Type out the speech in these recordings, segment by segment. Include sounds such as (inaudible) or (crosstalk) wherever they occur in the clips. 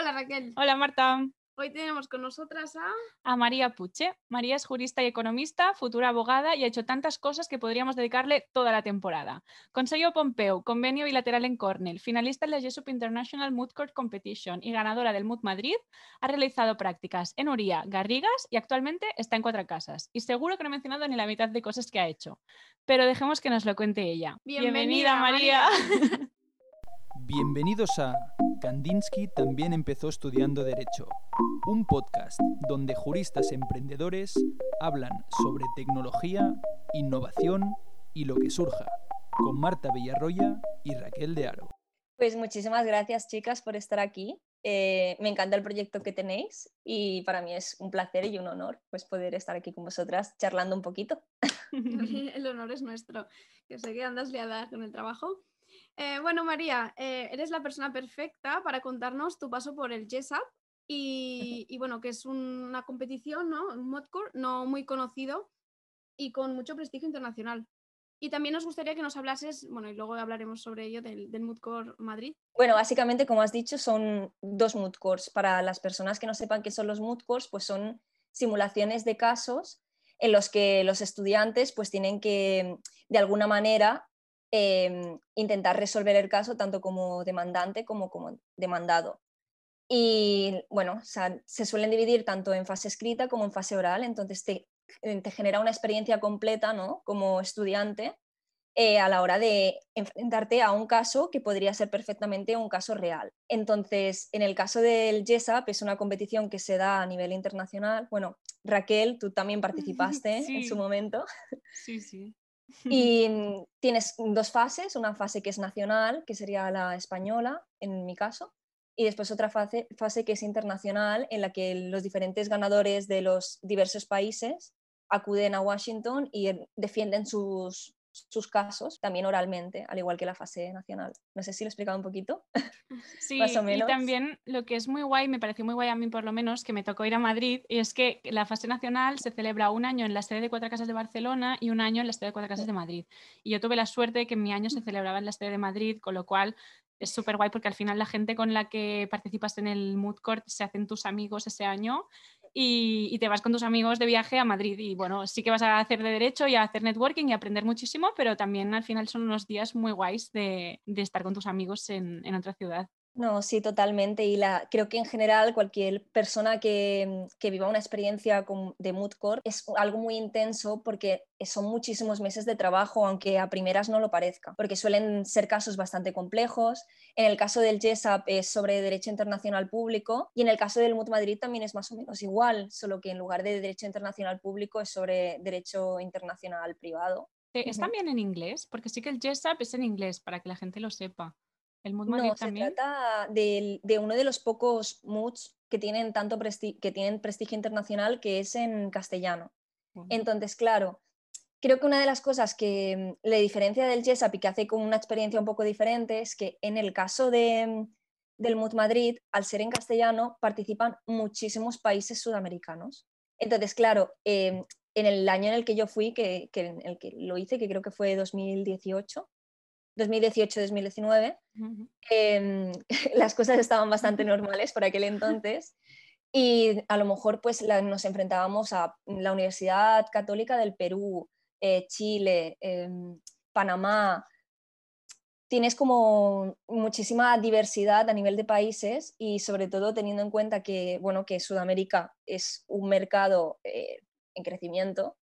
Hola Raquel. Hola Marta. Hoy tenemos con nosotras a... A María Puche. María es jurista y economista, futura abogada y ha hecho tantas cosas que podríamos dedicarle toda la temporada. Consejo Pompeu, convenio bilateral en Cornell, finalista en la Jesup International Moot Court Competition y ganadora del Moot Madrid, ha realizado prácticas en Uría, Garrigas y actualmente está en Cuatro Casas. Y seguro que no he mencionado ni la mitad de cosas que ha hecho. Pero dejemos que nos lo cuente ella. Bienvenida, María. (laughs) Bienvenidos a Kandinsky también empezó estudiando Derecho, un podcast donde juristas emprendedores hablan sobre tecnología, innovación y lo que surja, con Marta Villarroya y Raquel de Aro. Pues muchísimas gracias chicas por estar aquí. Eh, me encanta el proyecto que tenéis y para mí es un placer y un honor pues, poder estar aquí con vosotras charlando un poquito. (laughs) (laughs) el honor es nuestro, que sé que andas liada con el trabajo. Eh, bueno, María, eh, eres la persona perfecta para contarnos tu paso por el JESAP (laughs) y, bueno, que es una competición, ¿no? Un modcore no muy conocido y con mucho prestigio internacional. Y también nos gustaría que nos hablases, bueno, y luego hablaremos sobre ello, del, del Moodcore Madrid. Bueno, básicamente, como has dicho, son dos Moodcores. Para las personas que no sepan qué son los Moodcores, pues son simulaciones de casos en los que los estudiantes pues tienen que, de alguna manera, Em, intentar resolver el caso tanto como demandante como como demandado. Y bueno, se suelen dividir tanto en fase escrita como en fase oral, entonces te, eh, te genera una experiencia completa ¿no? como estudiante eh, a la hora de enfrentarte a un caso que podría ser perfectamente un caso real. Entonces, en el caso del JESAP, es una competición que se da a nivel internacional. Bueno, Raquel, tú también (laughs) participaste en su momento. Sí, sí. (laughs) Y tienes dos fases, una fase que es nacional, que sería la española, en mi caso, y después otra fase, fase que es internacional, en la que los diferentes ganadores de los diversos países acuden a Washington y defienden sus, sus casos también oralmente, al igual que la fase nacional. No sé si lo he explicado un poquito. (laughs) Sí, y también lo que es muy guay, me pareció muy guay a mí por lo menos, que me tocó ir a Madrid, y es que la fase nacional se celebra un año en la sede de Cuatro Casas de Barcelona y un año en la sede de Cuatro Casas de Madrid. Y yo tuve la suerte de que mi año se celebraba en la sede de Madrid, con lo cual es súper guay porque al final la gente con la que participas en el Mood Court se hacen tus amigos ese año y, te vas con tus amigos de viaje a Madrid. Y bueno, sí que vas a hacer de derecho y a hacer networking y aprender muchísimo, pero también al final son unos días muy guays de, estar con tus amigos en, en otra ciudad. No, sí, totalmente. Y la, creo que en general cualquier persona que, que viva una experiencia de Moodcore es algo muy intenso porque son muchísimos meses de trabajo, aunque a primeras no lo parezca, porque suelen ser casos bastante complejos. En el caso del JESAP es sobre Derecho Internacional Público y en el caso del Mood Madrid también es más o menos igual, solo que en lugar de Derecho Internacional Público es sobre Derecho Internacional Privado. Eh, ¿Es también en inglés? Porque sí que el JESAP es en inglés, para que la gente lo sepa. ¿El Mood no, también? se trata de, de, uno de los pocos moods que tienen tanto que tienen prestigio internacional que es en castellano. Entonces, claro, creo que una de las cosas que mm, le diferencia del JESAP y que hace con una experiencia un poco diferente es que en el caso de, mm, del Mood Madrid, al ser en castellano, participan muchísimos países sudamericanos. Entonces, claro, em, en el año en el que yo fui, que, que, en el que lo hice, que creo que fue 2018, 2018-2019, em, (laughs) las cosas estaban bastante normales por aquel entonces y a lo mejor pues nos enfrentábamos a la Universidad Católica del Perú, eh, Chile, em, Panamá. Tienes como muchísima diversidad a nivel de países y sobre todo teniendo en cuenta que, bueno, que Sudamérica es un mercado eh, en crecimiento.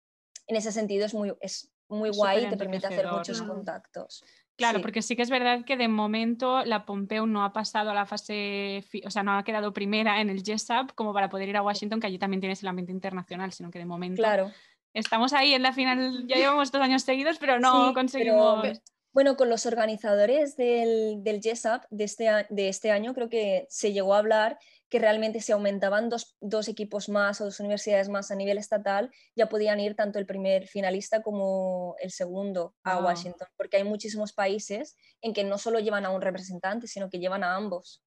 En ese sentido es muy, es muy guay y te permite hacer muchos contactos. Claro, porque sí que es verdad que de momento la Pompeu no ha pasado a la fase, o sea, no ha quedado primera en el JESAP como para poder ir a Washington, que allí también tienes el ambiente internacional, sino que de momento claro. estamos ahí en la final, ya llevamos dos años seguidos, pero no conseguimos... bueno, con los organizadores del, del JESAP de este, de este año creo que se llegó a hablar que realmente si aumentaban dos, dos, equipos más o dos universidades más a nivel estatal, ya podían ir tanto el primer finalista como el segundo a ah. Washington, porque hay muchísimos países en que no solo llevan a un representante, sino que llevan a ambos.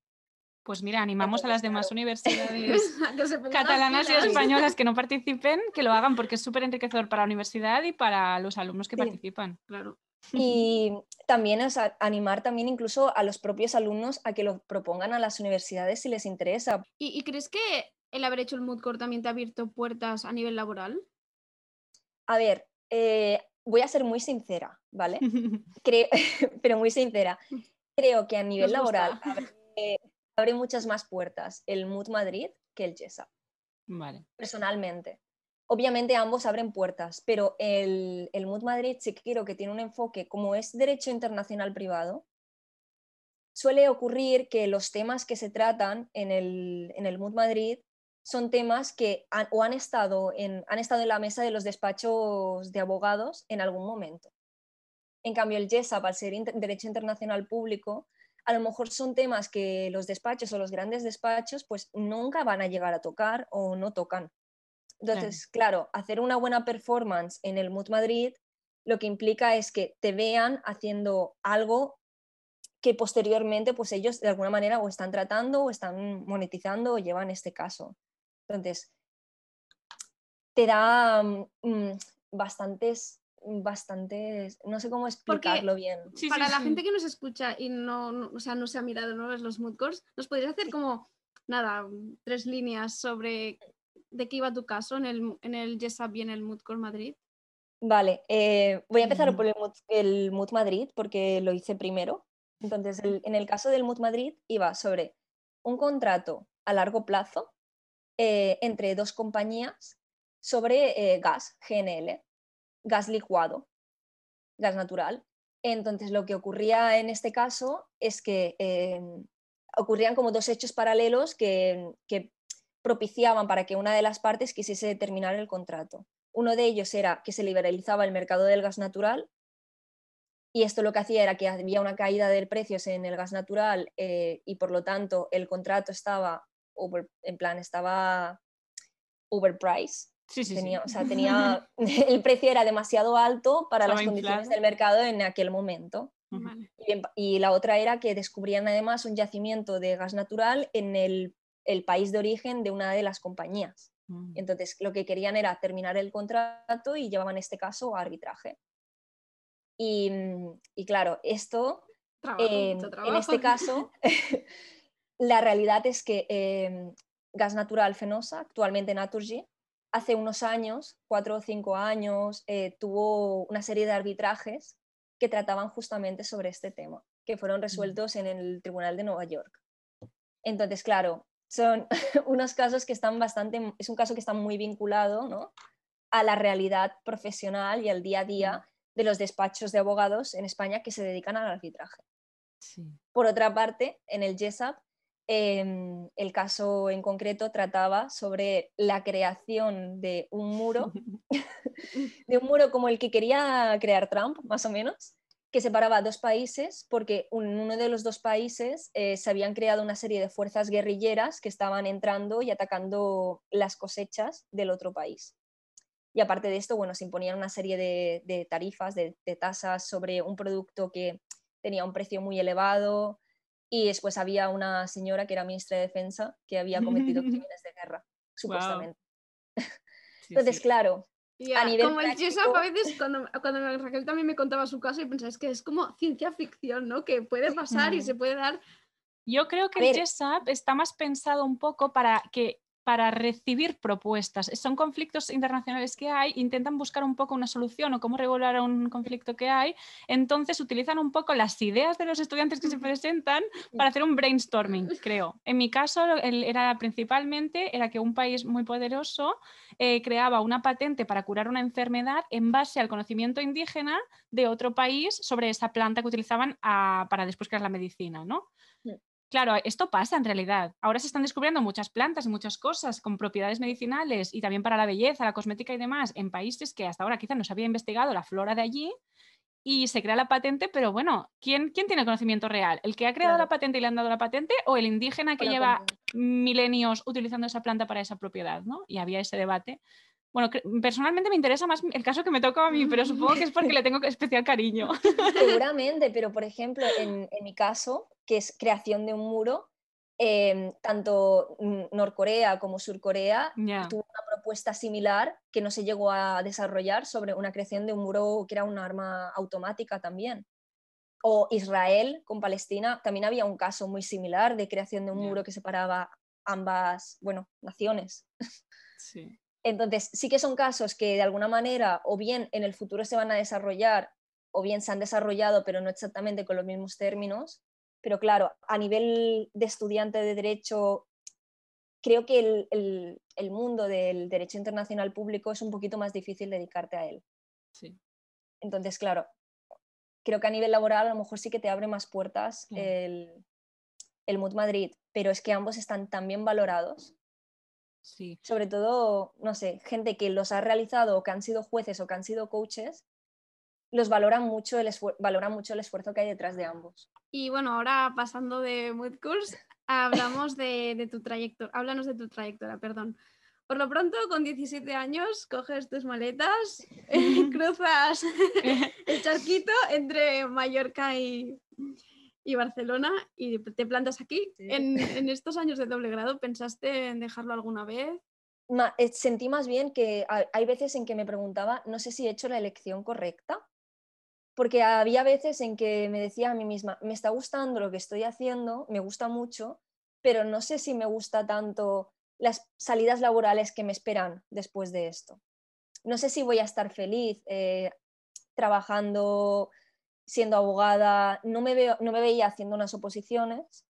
Pues mira, animamos a las demás universidades (laughs) catalanas y españolas que no (laughs) participen, que lo hagan porque es súper enriquecedor para la universidad y para los alumnos que participan. Claro. Y también es animar también incluso a los propios alumnos a que lo propongan a las universidades si les interesa. ¿Y, crees que el haber hecho el Mood Court también te ha abierto puertas a nivel laboral? A ver, eh, voy a ser muy sincera, ¿vale? (laughs) Creo, (laughs) pero muy sincera. Creo que a nivel laboral abre, muchas más puertas el Mood Madrid que el GESA. Vale. Personalmente. Obviamente ambos abren puertas, pero el, el Mood Madrid sí creo que tiene un enfoque, como es derecho internacional privado, suele ocurrir que los temas que se tratan en el, en el Mood Madrid son temas que o han estado, en, han estado en la mesa de los despachos de abogados en algún momento. En cambio, el GESAP, al ser derecho internacional público, a lo mejor son temas que los despachos o los grandes despachos pues nunca van a llegar a tocar o no tocan. Entonces, claro, hacer una buena performance en el Mood Madrid lo que implica es que te vean haciendo algo que posteriormente pues ellos de alguna manera o están tratando o están monetizando o llevan este caso. Entonces, te da mm, mm, bastantes, bastantes, no sé cómo explicarlo bien. para la gente que nos escucha y no, o sea, no se ha mirado ¿no? los mood courts, ¿nos podrías hacer como, nada, tres líneas sobre de qué iba tu caso en el, en el y en el Mood Court Madrid? Vale, eh, voy a empezar por el Mood, Madrid porque lo hice primero. Entonces, en el caso del Mood Madrid iba sobre un contrato a largo plazo eh, entre dos compañías sobre eh, gas, GNL, gas licuado, gas natural. Entonces, lo que ocurría en este caso es que ocurrían como dos hechos paralelos que, propiciaban para que una de las partes quisiese terminar el contrato. Uno de ellos era que se liberalizaba el mercado del gas natural y esto lo que hacía era que había una caída de precios en el gas natural eh, y por lo tanto el contrato estaba en plan, estaba overpriced. Sí, sí, tenía, O sea, tenía, (laughs) el precio era demasiado alto para las condiciones del mercado en aquel momento. Y, la otra era que descubrían además un yacimiento de gas natural en el, el país de origen de una de las compañías. Mm. Entonces, lo que querían era terminar el contrato y llevaban este caso a arbitraje. Y, y claro, esto, en este caso, (laughs) La realidad es que em, Gas Natural Fenosa, actualmente Naturgy, hace unos años, cuatro o cinco años, eh, tuvo una serie de arbitrajes que trataban justamente sobre este tema, que fueron resueltos en el Tribunal de Nueva York. Entonces, claro, son (laughs) unos casos que están bastante, es un caso que está muy vinculado ¿no? a la realidad profesional y al día a día de los despachos de abogados en España que se dedican al arbitraje. Por otra parte, en el GESAP Em, el caso en concreto trataba sobre la creación de un muro, (laughs) (laughs) de un muro como el que quería crear Trump, más o menos, que separaba dos países porque en uno de los dos países eh, se habían creado una serie de fuerzas guerrilleras que estaban entrando y atacando las cosechas del otro país. Y aparte de esto, bueno, se imponían una serie de, tarifas, de tasas sobre un producto que tenía un precio muy elevado, y después había una señora que era ministra de Defensa que había cometido (laughs) crímenes de guerra, supuestamente. Entonces, claro, a nivel como el GESAP a veces cuando, cuando Raquel también me contaba su caso y pensaba, es que es como ciencia ficción, ¿no? Que puede pasar y se puede dar. Yo creo que el GESAP está más pensado un poco para que para recibir propuestas. Son conflictos internacionales que hay, intentan buscar un poco una solución o cómo regular un conflicto que hay, entonces utilizan un poco las ideas de los estudiantes que se presentan para hacer un brainstorming, creo. En mi caso era principalmente era que un país muy poderoso eh, creaba una patente para curar una enfermedad en base al conocimiento indígena de otro país sobre esa planta que utilizaban para después crear la medicina, ¿no? Claro, esto pasa en realidad. Ahora se están descubriendo muchas plantas y muchas cosas con propiedades medicinales y también para la belleza, la cosmética y demás en países que hasta ahora quizás no se había investigado la flora de allí y se crea la patente, pero bueno, ¿quién, quién tiene conocimiento real? ¿El que ha creado la patente y le han dado la patente o el indígena que lleva milenios utilizando esa planta para esa propiedad? ¿no? Y había ese debate. Bueno, personalmente me interesa más el caso que me toca a mí, pero supongo que es porque le tengo especial cariño. (laughs) Seguramente, pero por ejemplo, en, en mi caso, que es creación de un muro, em, tanto Norcorea como Surcorea tuvo una propuesta similar que no se llegó a desarrollar sobre una creación de un muro que era un arma automática también. O Israel con Palestina, también había un caso muy similar de creación de un muro que separaba ambas, bueno, naciones. Sí. Entonces, sí que son casos que de alguna manera o bien en el futuro se van a desarrollar o bien se han desarrollado, pero no exactamente con los mismos términos. Pero claro, a nivel de estudiante de derecho, creo que el, mundo del derecho internacional público es un poquito más difícil dedicarte a él. Sí. Entonces, claro, creo que a nivel laboral a lo mejor sí que te abre más puertas el, el MUD Madrid, pero es que ambos están tan bien valorados sobre todo, no sé, gente que los ha realizado o que han sido jueces o que han sido coaches, los valoran mucho el, valoran mucho el esfuerzo que hay detrás de ambos. Y bueno, ahora pasando de Mood Course, hablamos de, tu trayectoria, háblanos de tu trayectoria, perdón. Por lo pronto, con 17 años, coges tus maletas, (laughs) (laughs) cruzas (laughs) el charquito entre Mallorca y, y Barcelona y te plantas aquí. En, estos años de doble grado, ¿pensaste en dejarlo alguna vez? Eh, sentí más bien que hay veces en que me preguntaba, no sé si he hecho la elección correcta, porque había veces en que me decía a mí misma, me está gustando lo que estoy haciendo, me gusta mucho, pero no sé si me gusta tanto las salidas laborales que me esperan después de esto. No sé si voy a estar feliz eh, trabajando siendo abogada, no me, veo, no me veía haciendo unas oposiciones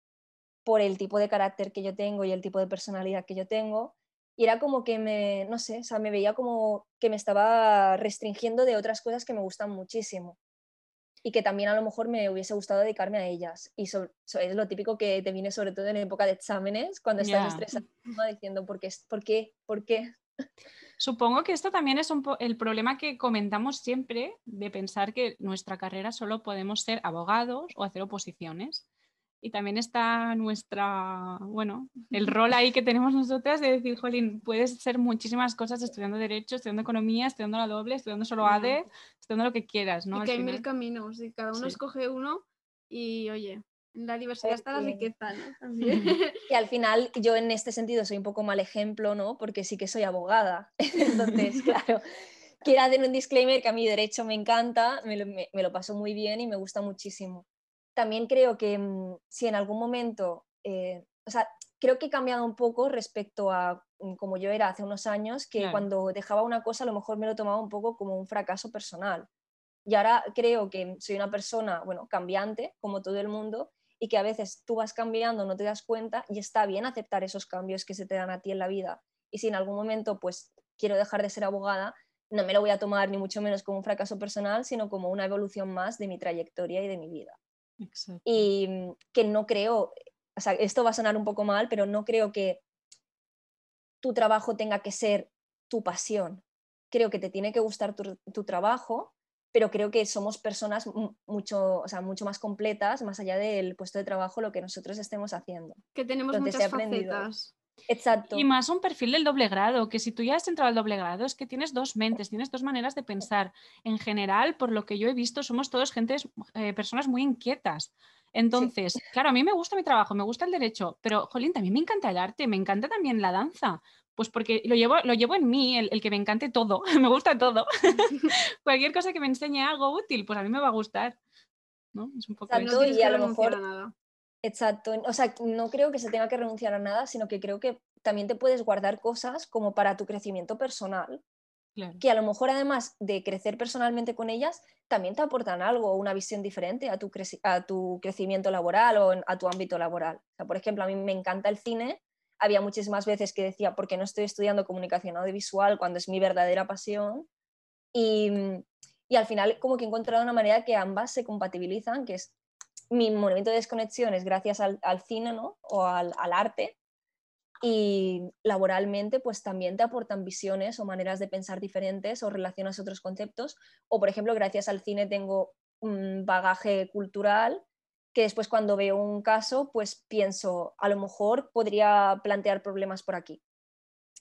por el tipo de carácter que yo tengo y el tipo de personalidad que yo tengo. Y era como que me, no sé, o sea, me veía como que me estaba restringiendo de otras cosas que me gustan muchísimo y que también a lo mejor me hubiese gustado dedicarme a ellas. Y es lo típico que te viene sobre todo en época de exámenes, cuando estás estresado diciendo, ¿por qué? ¿Por qué? ¿Por qué? Supongo que esto también es el problema que comentamos siempre de pensar que nuestra carrera solo podemos ser abogados o hacer oposiciones. Y también está nuestra, bueno, el rol ahí que tenemos nosotras de decir, Jolín, puedes ser muchísimas cosas estudiando Derecho, estudiando Economía, estudiando la doble, estudiando solo ADE, estudiando lo que quieras, ¿no? Y que hay mil caminos y cada uno escoge uno y, oye, la diversidad está la riqueza, ¿no? (laughs) También. Y al final yo en este sentido soy un poco mal ejemplo, ¿no? Porque sí que soy abogada. (laughs) Entonces, (laughs) claro, quiero hacer un disclaimer que a mi derecho me encanta, me lo, me, lo, paso muy bien y me gusta muchísimo. También creo que mm, si en algún momento, eh, o sea, creo que he cambiado un poco respecto a mm, como yo era hace unos años, que cuando dejaba una cosa a lo mejor me lo tomaba un poco como un fracaso personal. Y ahora creo que soy una persona, bueno, cambiante, como todo el mundo, y que a veces tú vas cambiando, no te das cuenta y está bien aceptar esos cambios que se te dan a ti en la vida. Y si en algún momento pues quiero dejar de ser abogada, no me lo voy a tomar ni mucho menos como un fracaso personal, sino como una evolución más de mi trayectoria y de mi vida. Y mm, que no creo, o sea, esto va a sonar un poco mal, pero no creo que tu trabajo tenga que ser tu pasión. Creo que te tiene que gustar tu, tu trabajo, pero creo que somos personas mucho, o sea, mucho más completas, más allá del puesto de trabajo, lo que nosotros estemos haciendo. Que tenemos muchas facetas. Exacto. Y más un perfil del doble grado, que si tú ya has entrado al doble grado es que tienes dos mentes, tienes dos maneras de pensar. En general, por lo que yo he visto, somos todos gentes, eh, personas muy inquietas. Entonces, claro, a mí me gusta mi trabajo, me gusta el derecho, pero, Jolín, también me encanta el arte, me encanta también la danza. Pues porque lo llevo, lo llevo en mí, el, que me encante todo, (laughs) me gusta todo. (laughs) (laughs) Cualquier cosa que me enseñe algo útil, pues a mí me va a gustar. ¿no? Es un poco Exacto, y a lo mejor... nada. Exacto, o sea, no creo que se tenga que renunciar a nada, sino que creo que también te puedes guardar cosas como para tu crecimiento personal, que a lo mejor además de crecer personalmente con ellas, también te aportan algo, una visión diferente a tu, a tu crecimiento laboral o a tu ámbito laboral. O sea, por ejemplo, a mí me encanta el cine había muchísimas veces que decía, ¿por qué no estoy estudiando comunicación audiovisual cuando es mi verdadera pasión? Y, y al final como que he encontrado una manera que ambas se compatibilizan, que es mi movimiento de desconexión es gracias al, al cine ¿no? o al, al, arte y laboralmente pues también te aportan visiones o maneras de pensar diferentes o relacionas otros conceptos o por ejemplo gracias al cine tengo un bagaje cultural que después cuando veo un caso, pues pienso, a lo mejor podría plantear problemas por aquí.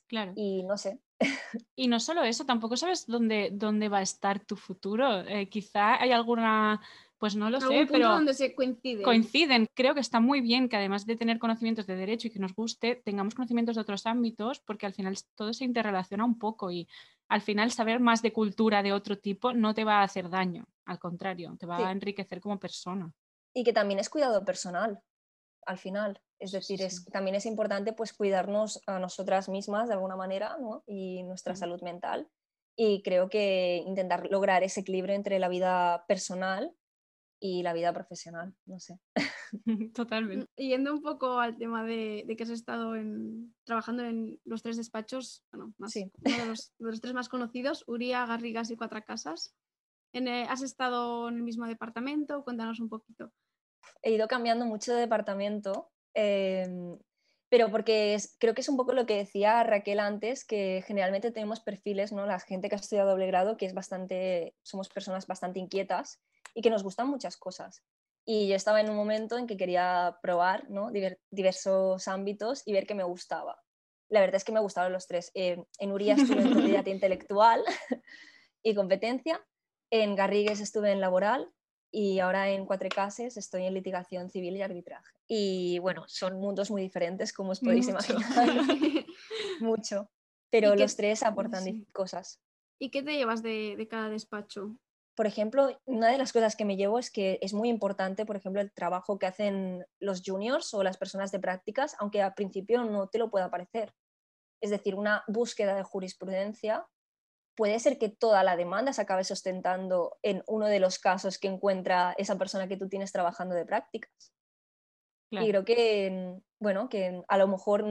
Claro. Y no sé. (laughs) Y no solo eso, tampoco sabes dónde, dónde va a estar tu futuro. Eh, quizá hay alguna Pues no lo sé, pero donde se coinciden. coinciden. Creo que está muy bien que además de tener conocimientos de derecho y que nos guste, tengamos conocimientos de otros ámbitos, porque al final todo se interrelaciona un poco y al final saber más de cultura de otro tipo no te va a hacer daño, al contrario, te va a enriquecer como persona. Y que también es cuidado personal, al final. Es decir, Es, también es importante pues cuidarnos a nosotras mismas de alguna manera ¿no? y nuestra salud mental. Y creo que intentar lograr ese equilibrio entre la vida personal y la vida profesional, no sé. (laughs) Totalmente. Y yendo un poco al tema de, que has estado trabajando en los tres despachos, bueno, más, uno de los, tres más conocidos, Uría, Garrigas y Cuatro Casas. Eh, ¿Has estado en el mismo departamento? Cuéntanos un poquito. He ido cambiando mucho de departamento, em, pero porque creo que es un poco lo que decía Raquel antes, que generalmente tenemos perfiles, ¿no? La gente que ha estudiado doble grado, que es bastante, somos personas bastante inquietas y que nos gustan muchas cosas. Y yo estaba en un momento en que quería probar ¿no? diversos ámbitos y ver qué me gustaba. La verdad es que me gustaban los tres. Eh, en Uría estuve en (laughs) propiedad intelectual (laughs) y competencia, en Garrigues estuve en laboral y ahora en Cuatro Cases estoy en litigación civil y arbitraje. Y bueno, son mundos muy diferentes, como os podéis imaginar. (laughs) Mucho. Pero los tres aportan cosas. ¿Y qué te llevas de, de cada despacho? por ejemplo, una de las cosas que me llevo es que es muy importante, por ejemplo, el trabajo que hacen los juniors o las personas de prácticas, aunque al principio no te lo pueda parecer. Es decir, una búsqueda de jurisprudencia puede ser que toda la demanda se acabe sustentando en uno de los casos que encuentra esa persona que tú tienes trabajando de prácticas. Y creo que, bueno, que a lo mejor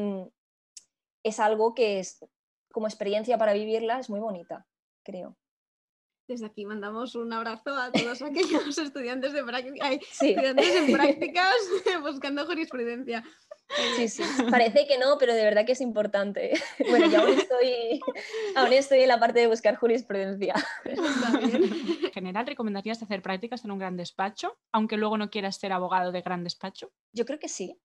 es algo que es, como experiencia para vivirla es muy bonita, creo. Desde aquí mandamos un abrazo a todos (laughs) aquellos estudiantes, de estudiantes en (laughs) prácticas (laughs) buscando jurisprudencia. Sí, sí, parece que no, pero de verdad que es importante. Bueno, yo aún estoy, aún estoy en la parte de buscar jurisprudencia. En general, ¿recomendarías hacer prácticas en un gran despacho, aunque luego no quieras ser abogado de gran despacho? Yo creo que sí.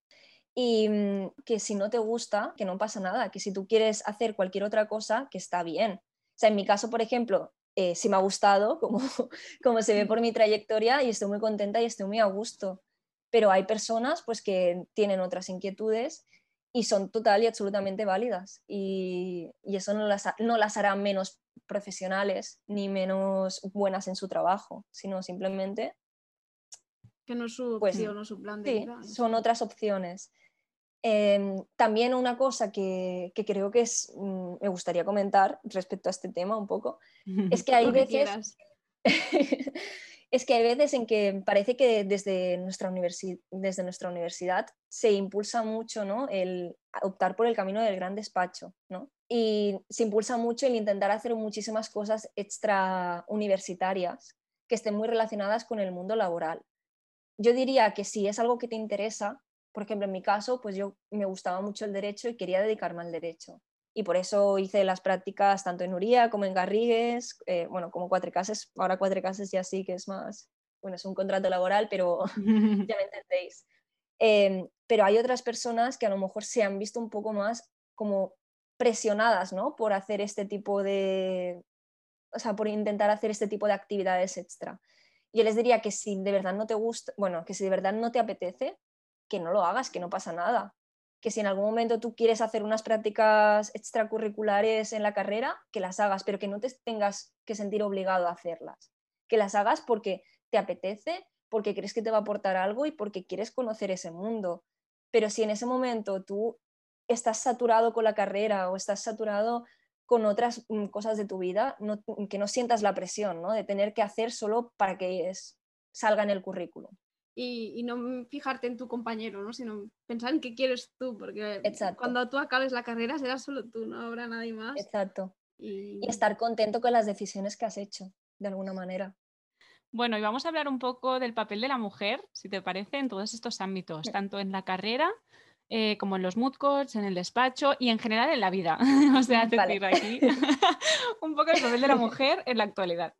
Y mm, que si no te gusta, que no pasa nada, que si tú quieres hacer cualquier otra cosa, que está bien. O sea, en mi caso, por ejemplo, eh, sí me ha gustado, como, (laughs) como se ve por mi trayectoria, y estoy muy contenta y estoy muy a gusto. Pero hay personas pues, que tienen otras inquietudes y son total y absolutamente válidas. Y, y eso no las, no las hará menos profesionales ni menos buenas en su trabajo, sino simplemente... Que no es su pues, opción o su plan de vida. Son otras opciones. Em, también una cosa que, creo que es, mm, me gustaría comentar respecto a este tema un poco, es que (laughs) hay veces... (laughs) es que hay veces en que parece que desde nuestra, desde nuestra universidad se impulsa mucho ¿no? el optar por el camino del gran despacho, ¿no? Y se impulsa mucho el intentar hacer muchísimas cosas extra universitarias que estén muy relacionadas con el mundo laboral. Yo diría que si es algo que te interesa, por ejemplo, en mi caso, pues yo me gustaba mucho el derecho y quería dedicarme al derecho. Y por eso hice las prácticas tanto en Uría como en Garrigues, eh, bueno, como Cuatro Cases. Ahora Cuatro Cases ya sí que es más, bueno, es un contrato laboral, pero (laughs) ya me entendéis. Em, pero hay otras personas que a lo mejor se han visto un poco más como presionadas, ¿no? Por hacer este tipo de, o sea, por intentar hacer este tipo de actividades extra. Yo les diría que si de verdad no te gusta, bueno, que si de verdad no te apetece, que no lo hagas, que no pasa nada. Que si en algún momento tú quieres hacer unas prácticas extracurriculares en la carrera, que las hagas, pero que no te tengas que sentir obligado a hacerlas. Que las hagas porque te apetece, porque crees que te va a aportar algo y porque quieres conocer ese mundo. Pero si en ese momento tú estás saturado con la carrera o estás saturado con otras mm, cosas de tu vida, que no sientas la presión ¿no? de tener que hacer solo para que salga en el currículum y, no fijarte en tu compañero, ¿no? sino pensar en qué quieres tú, porque cuando tú acabes la carrera serás solo tú, no habrá nadie más. Exacto. Y... estar contento con las decisiones que has hecho, de alguna manera. Bueno, y vamos a hablar un poco del papel de la mujer, si te parece, en todos estos ámbitos, tanto en la carrera eh, como en los mood courts, en el despacho y en general en la vida. (laughs) o sea, decir aquí (laughs) un poco el papel de la mujer en la actualidad.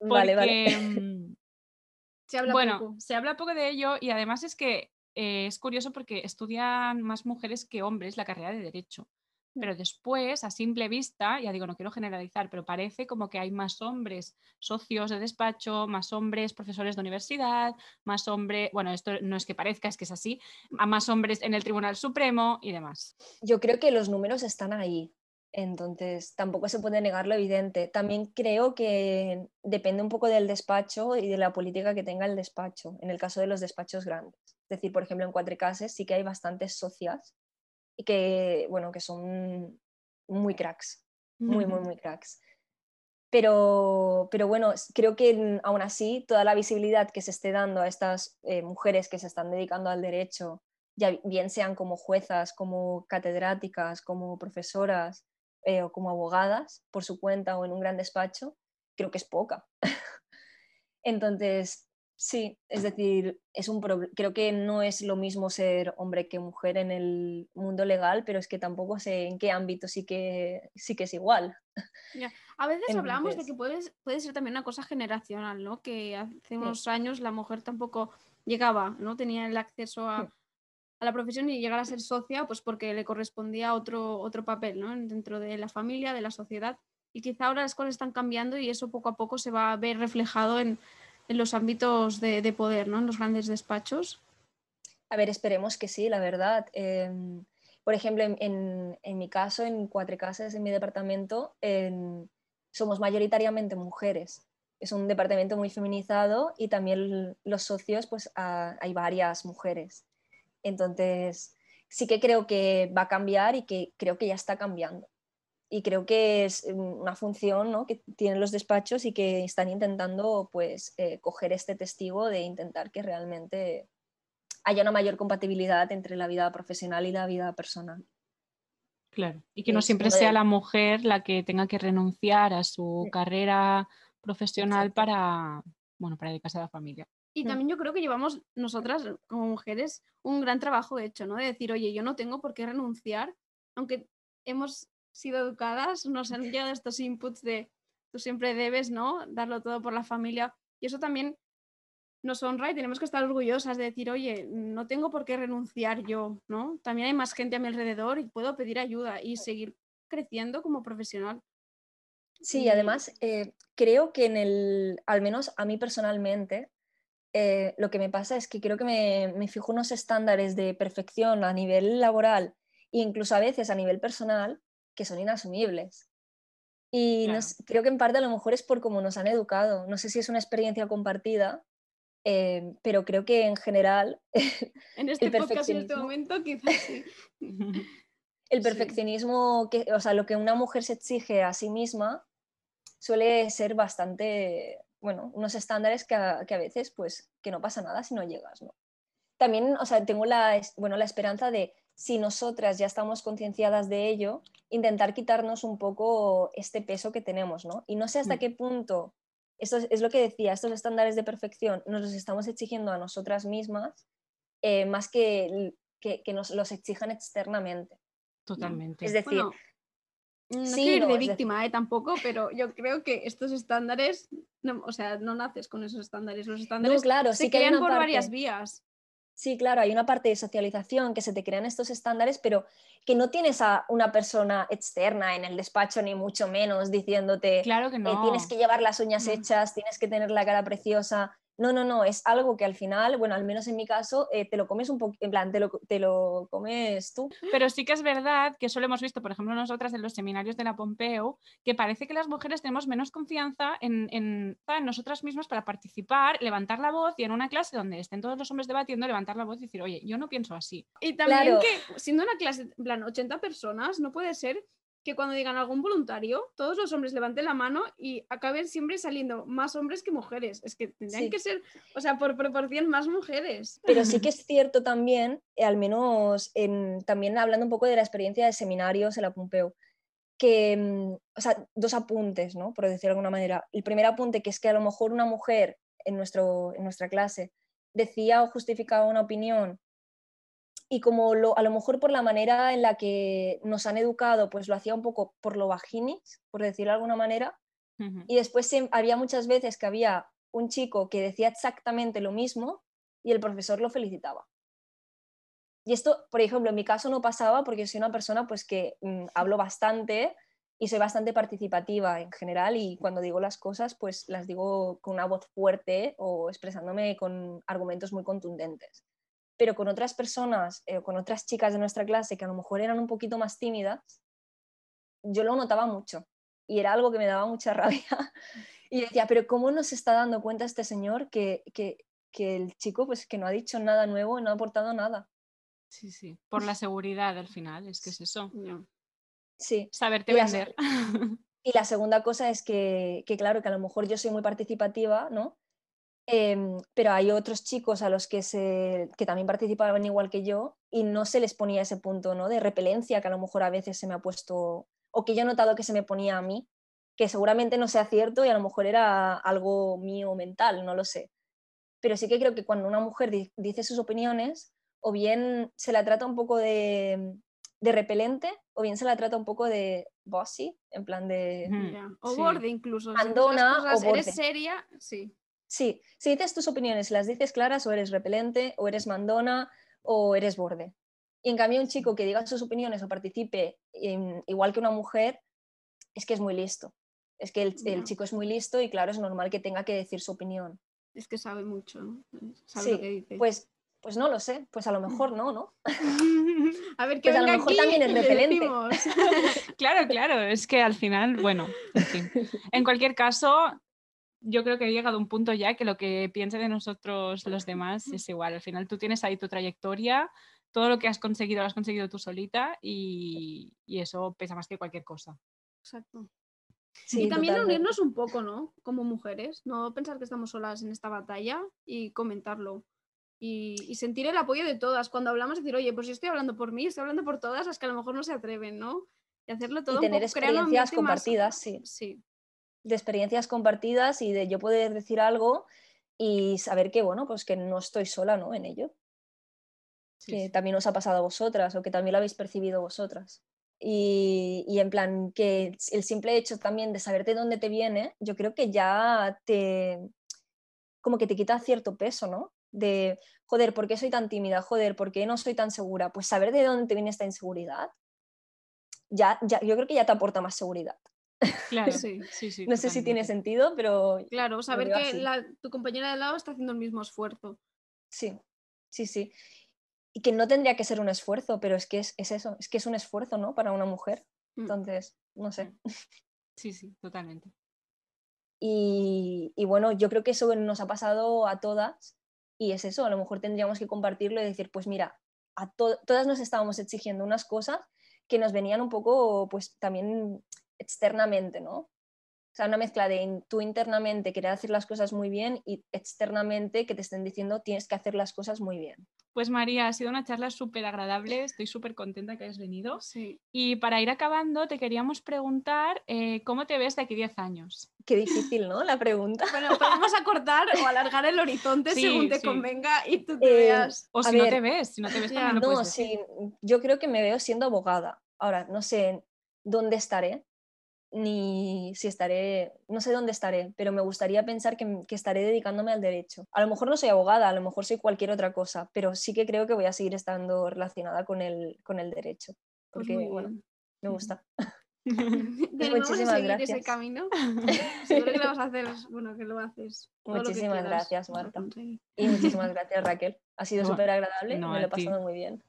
vale, vale. Mm, se habla bueno, poco. se habla poco de ello y además es que eh, es curioso porque estudian más mujeres que hombres la carrera de Derecho. pero después, a simple vista, ya digo, no quiero generalizar, pero parece como que hay más hombres socios de despacho, más hombres profesores de universidad, más hombres, bueno, esto no es que parezca, es que es así, más hombres en el Tribunal Supremo y demás. Yo creo que los números están ahí. Entonces, tampoco se puede negar lo evidente. También creo que depende un poco del despacho y de la política que tenga el despacho, en el caso de los despachos grandes. Es decir, por ejemplo, en Cuatro Cases sí que hay bastantes socias y que, bueno, que son muy cracks, muy, muy, muy cracks. Pero, pero bueno, creo que aún así toda la visibilidad que se esté dando a estas eh, mujeres que se están dedicando al derecho, ya bien sean como juezas, como catedráticas, como profesoras, eh, o como abogadas por su cuenta o en un gran despacho, creo que es poca. (laughs) Entonces, sí, es decir, es un creo que no es lo mismo ser hombre que mujer en el mundo legal, pero es que tampoco sé en qué ámbito sí que, sí que es igual. A veces hablamos de que puede, puede ser también una cosa generacional, ¿no? Que hace unos años la mujer tampoco llegaba, no tenía el acceso a, a la profesión y llegar a ser socia, pues porque le correspondía otro, otro papel ¿no? dentro de la familia, de la sociedad. Y quizá ahora las cosas están cambiando y eso poco a poco se va a ver reflejado en, en los ámbitos de, de, poder, ¿no? en los grandes despachos. A ver, esperemos que sí, la verdad. Em, por ejemplo, en, en, mi caso, en Cuatro Casas, en mi departamento, somos mayoritariamente mujeres. Es un departamento muy feminizado y también los socios, pues hay varias mujeres. Entonces, sí que creo que va a cambiar y que creo que ya está cambiando. Y creo que es mm, una función que tienen los despachos y que están intentando pues, eh, coger este testigo de intentar que realmente haya una mayor compatibilidad entre la vida profesional y la vida personal. Claro, y que no siempre sea la mujer la que tenga que renunciar a su carrera profesional para, bueno, para dedicarse a la familia. Y mm. también yo creo que llevamos nosotras como mujeres un gran trabajo hecho, ¿no? De decir, oye, yo no tengo por qué renunciar, aunque hemos sido educadas, nos han llegado estos inputs de tú siempre debes, ¿no? Darlo todo por la familia. Y eso también nos honra y tenemos que estar orgullosas de decir, oye, no tengo por qué renunciar yo, ¿no? También hay más gente a mi alrededor y puedo pedir ayuda y seguir creciendo como profesional. Sí, además eh, creo que en el, al menos a mí personalmente, eh, lo que me pasa es que creo que me, fijo unos estándares de perfección a nivel laboral e incluso a veces a nivel personal que son inasumibles. Y creo que en parte a lo mejor es por cómo nos han educado. No sé si es una experiencia compartida, eh, pero creo que en general... (laughs) En este podcast en este momento quizás sí. (laughs) el perfeccionismo, que, o sea, lo que una mujer se exige a sí misma suele ser bastante bueno, unos estándares que a, veces pues que no pasa nada si no llegas, ¿no? También, o sea, tengo la, bueno, la esperanza de si nosotras ya estamos concienciadas de ello, intentar quitarnos un poco este peso que tenemos, ¿no? Y no sé hasta mm. qué punto, esto es, lo que decía, estos estándares de perfección nos los estamos exigiendo a nosotras mismas eh, más que, que, nos los exijan externamente. Totalmente. Es decir, no sí, quiero ir de víctima eh, tampoco, pero yo creo que estos estándares, no, o sea, no naces con esos estándares. Los estándares claro, se sí crean por varias vías. Sí, claro, hay una parte de socialización que se te crean estos estándares, pero que no tienes a una persona externa en el despacho, ni mucho menos diciéndote claro que no. tienes que llevar las uñas hechas, tienes que tener la cara preciosa. No, no, no, es algo que al final, bueno, al menos en mi caso, eh, te lo comes un poco, en plan, te lo, te lo, comes tú. Pero sí que es verdad que eso lo hemos visto, por ejemplo, nosotras en los seminarios de la Pompeo, que parece que las mujeres tenemos menos confianza en, en, en, nosotras mismas para participar, levantar la voz y en una clase donde estén todos los hombres debatiendo, levantar la voz y decir, oye, yo no pienso así. Y también que siendo una clase, en plan, 80 personas, no puede ser que cuando digan algún voluntario, todos los hombres levanten la mano y acaben siempre saliendo más hombres que mujeres. Es que tendrían que ser, o sea, por proporción más mujeres. Pero sí que (laughs) es cierto también, eh, al menos en, también hablando un poco de la experiencia de seminarios en la Pompeu, que, mm, o sea, dos apuntes, ¿no? Por decirlo de alguna manera. El primer apunte, que es que a lo mejor una mujer en, nuestro, en nuestra clase decía o justificaba una opinión y como lo, a lo mejor por la manera en la que nos han educado, pues lo hacía un poco por lo vaginis, por decirlo de alguna manera, y después había muchas veces que había un chico que decía exactamente lo mismo y el profesor lo felicitaba. y esto, por ejemplo, en mi caso no pasaba porque soy una persona pues que mm, hablo bastante y soy bastante participativa en general y cuando digo las cosas pues las digo con una voz fuerte o expresándome con argumentos muy contundentes. Pero con otras personas, eh, con otras chicas de nuestra clase que a lo mejor eran un poquito más tímidas, yo lo notaba mucho y era algo que me daba mucha (laughs) rabia. Y decía, pero ¿cómo no se está dando cuenta este señor que, que, que el chico pues que no ha dicho nada nuevo y no ha aportado nada? Sí, sí, por la seguridad al final, es que es eso. Sí. Saberte vender. y la segunda cosa es que, claro, que a lo mejor yo soy muy participativa, ¿no? Em, pero hay otros chicos a los que, se, que también participaban igual que yo y no se les ponía ese punto ¿no? de repelencia que a lo mejor a veces se me ha puesto o que yo he notado que se me ponía a mí, que seguramente no sea cierto y a lo mejor era algo mío mental, no lo sé. Pero sí que creo que cuando una mujer dice sus opiniones, o bien se la trata un poco de, repelente, o bien se la trata un poco de bossy, en plan de... O borde incluso. Mandona o borde. ¿Eres seria? Sí. Sí, si dices tus opiniones, las dices claras, o eres repelente, o eres mandona, o eres borde. Y en cambio un chico que diga sus opiniones o participe igual que una mujer, es que es muy listo. Es que el, chico es muy listo y claro, es normal que tenga que decir su opinión. Es que sabe mucho, ¿no? Sabe lo que dice. Pues pues no lo sé, pues a lo mejor no, ¿no? (laughs) a ver, que pues a lo mejor también es repelente. (laughs) claro, claro, es que al final, bueno, en fin. (laughs) En cualquier caso, yo creo que he llegado a un punto ya que lo que piense de nosotros los demás es igual. Al final tú tienes ahí tu trayectoria, todo lo que has conseguido lo has conseguido tú solita y, eso pesa más que cualquier cosa. Exacto. y también unirnos un poco, ¿no? Como mujeres, no pensar que estamos solas en esta batalla y comentarlo y, sentir el apoyo de todas. Cuando hablamos, decir, oye, pues yo estoy hablando por mí, estoy hablando por todas las que a lo mejor no se atreven, ¿no? Y hacerlo todo. Y tener experiencias compartidas, sí. Sí. De experiencias compartidas y de yo poder decir algo y saber que, bueno, pues que no estoy sola, ¿no? En ello. que también os ha pasado a vosotras o que también lo habéis percibido vosotras. Y, y, en plan, que el simple hecho también de saber de dónde te viene, yo creo que ya te, como que te quita cierto peso, ¿no? de, joder, ¿por qué soy tan tímida? Joder, ¿por qué no soy tan segura? Pues saber de dónde te viene esta inseguridad, ya, ya, yo creo que ya te aporta más seguridad. Claro, (laughs) sí, sí, sí. no sé si tiene sentido, pero... Claro, saber que tu compañera de lado está haciendo el mismo esfuerzo. Sí, sí, sí. Y que no tendría que ser un esfuerzo, pero es que es, eso, es que es un esfuerzo, ¿no? Para una mujer. Mm. Entonces, no sé. Mm. Sí, sí, totalmente. Y, y, bueno, yo creo que eso nos ha pasado a todas y es eso, a lo mejor tendríamos que compartirlo y decir, pues mira, a todas nos estábamos exigiendo unas cosas que nos venían un poco, pues también externamente, ¿no? O sea, una mezcla de tú internamente querer hacer las cosas muy bien y externamente que te estén diciendo tienes que hacer las cosas muy bien. Pues María, ha sido una charla súper agradable, estoy súper contenta que hayas venido. Sí. Y para ir acabando, te queríamos preguntar eh, cómo te ves de aquí 10 años. Qué difícil, ¿no? La pregunta. Bueno, podemos acortar o alargar el horizonte (laughs) según te convenga y tú te eh, veas. O si no te ves, si no te ves también No, sí, yo creo que me veo siendo abogada. Ahora, no sé dónde estaré, ni si estaré, no sé dónde estaré, pero me gustaría pensar que, estaré dedicándome al derecho. A lo mejor no soy abogada, a lo mejor soy cualquier otra cosa, pero sí que creo que voy a seguir estando relacionada con el, con el derecho, pues porque bueno, me gusta. (laughs) (laughs) Muchísimas gracias. ese camino. (laughs) Seguro que lo vas a hacer, bueno, que lo haces. Muchísimas gracias, Marta. Y muchísimas gracias, Raquel. Ha sido súper agradable, me lo he pasado muy bien.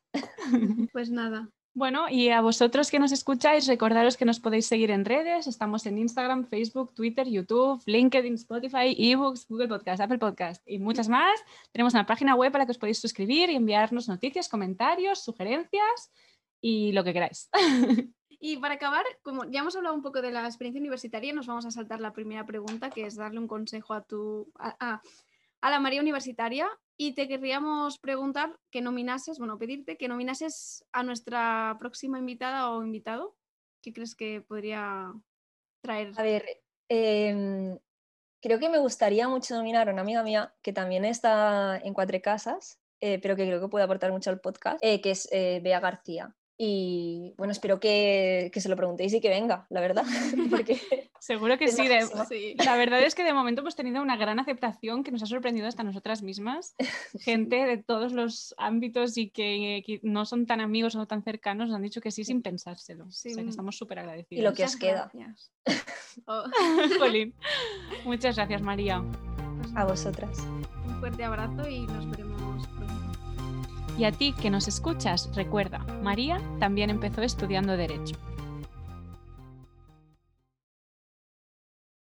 Pues nada, bueno, y a vosotros que nos escucháis, recordaros que nos podéis seguir en redes. Estamos en Instagram, Facebook, Twitter, YouTube, LinkedIn, Spotify, eBooks, Google Podcast, Apple Podcast y muchas más. Tenemos una página web para que os podéis suscribir y enviarnos noticias, comentarios, sugerencias y lo que queráis. (laughs) Y para acabar, como ya hemos hablado un poco de la experiencia universitaria, nos vamos a saltar la primera pregunta, que es darle un consejo a tu a, a la María Universitaria y te querríamos preguntar que nominases, bueno, pedirte que nominases a nuestra próxima invitada o invitado. ¿Qué crees que podría traer? A ver, em, creo que me gustaría mucho nominar a una amiga mía que también está en Cuatro Casas, eh, pero que creo que puede aportar mucho al podcast, eh, que es eh, Bea García. Y bueno, espero que, se lo preguntéis y que venga, la verdad. (laughs) Porque (laughs) Seguro que sí, La verdad es que de momento hemos tenido una gran aceptación que nos ha sorprendido hasta nosotras mismas. (laughs) Gente de todos los ámbitos y que, no son tan amigos o tan cercanos nos han dicho que sí sin pensárselo. O sea que estamos súper agradecidos. Y lo que os queda. Oh. Muchas gracias, María. A vosotras. Un fuerte abrazo y nos veremos. Y a ti que nos escuchas, recuerda, María también empezó estudiando Derecho.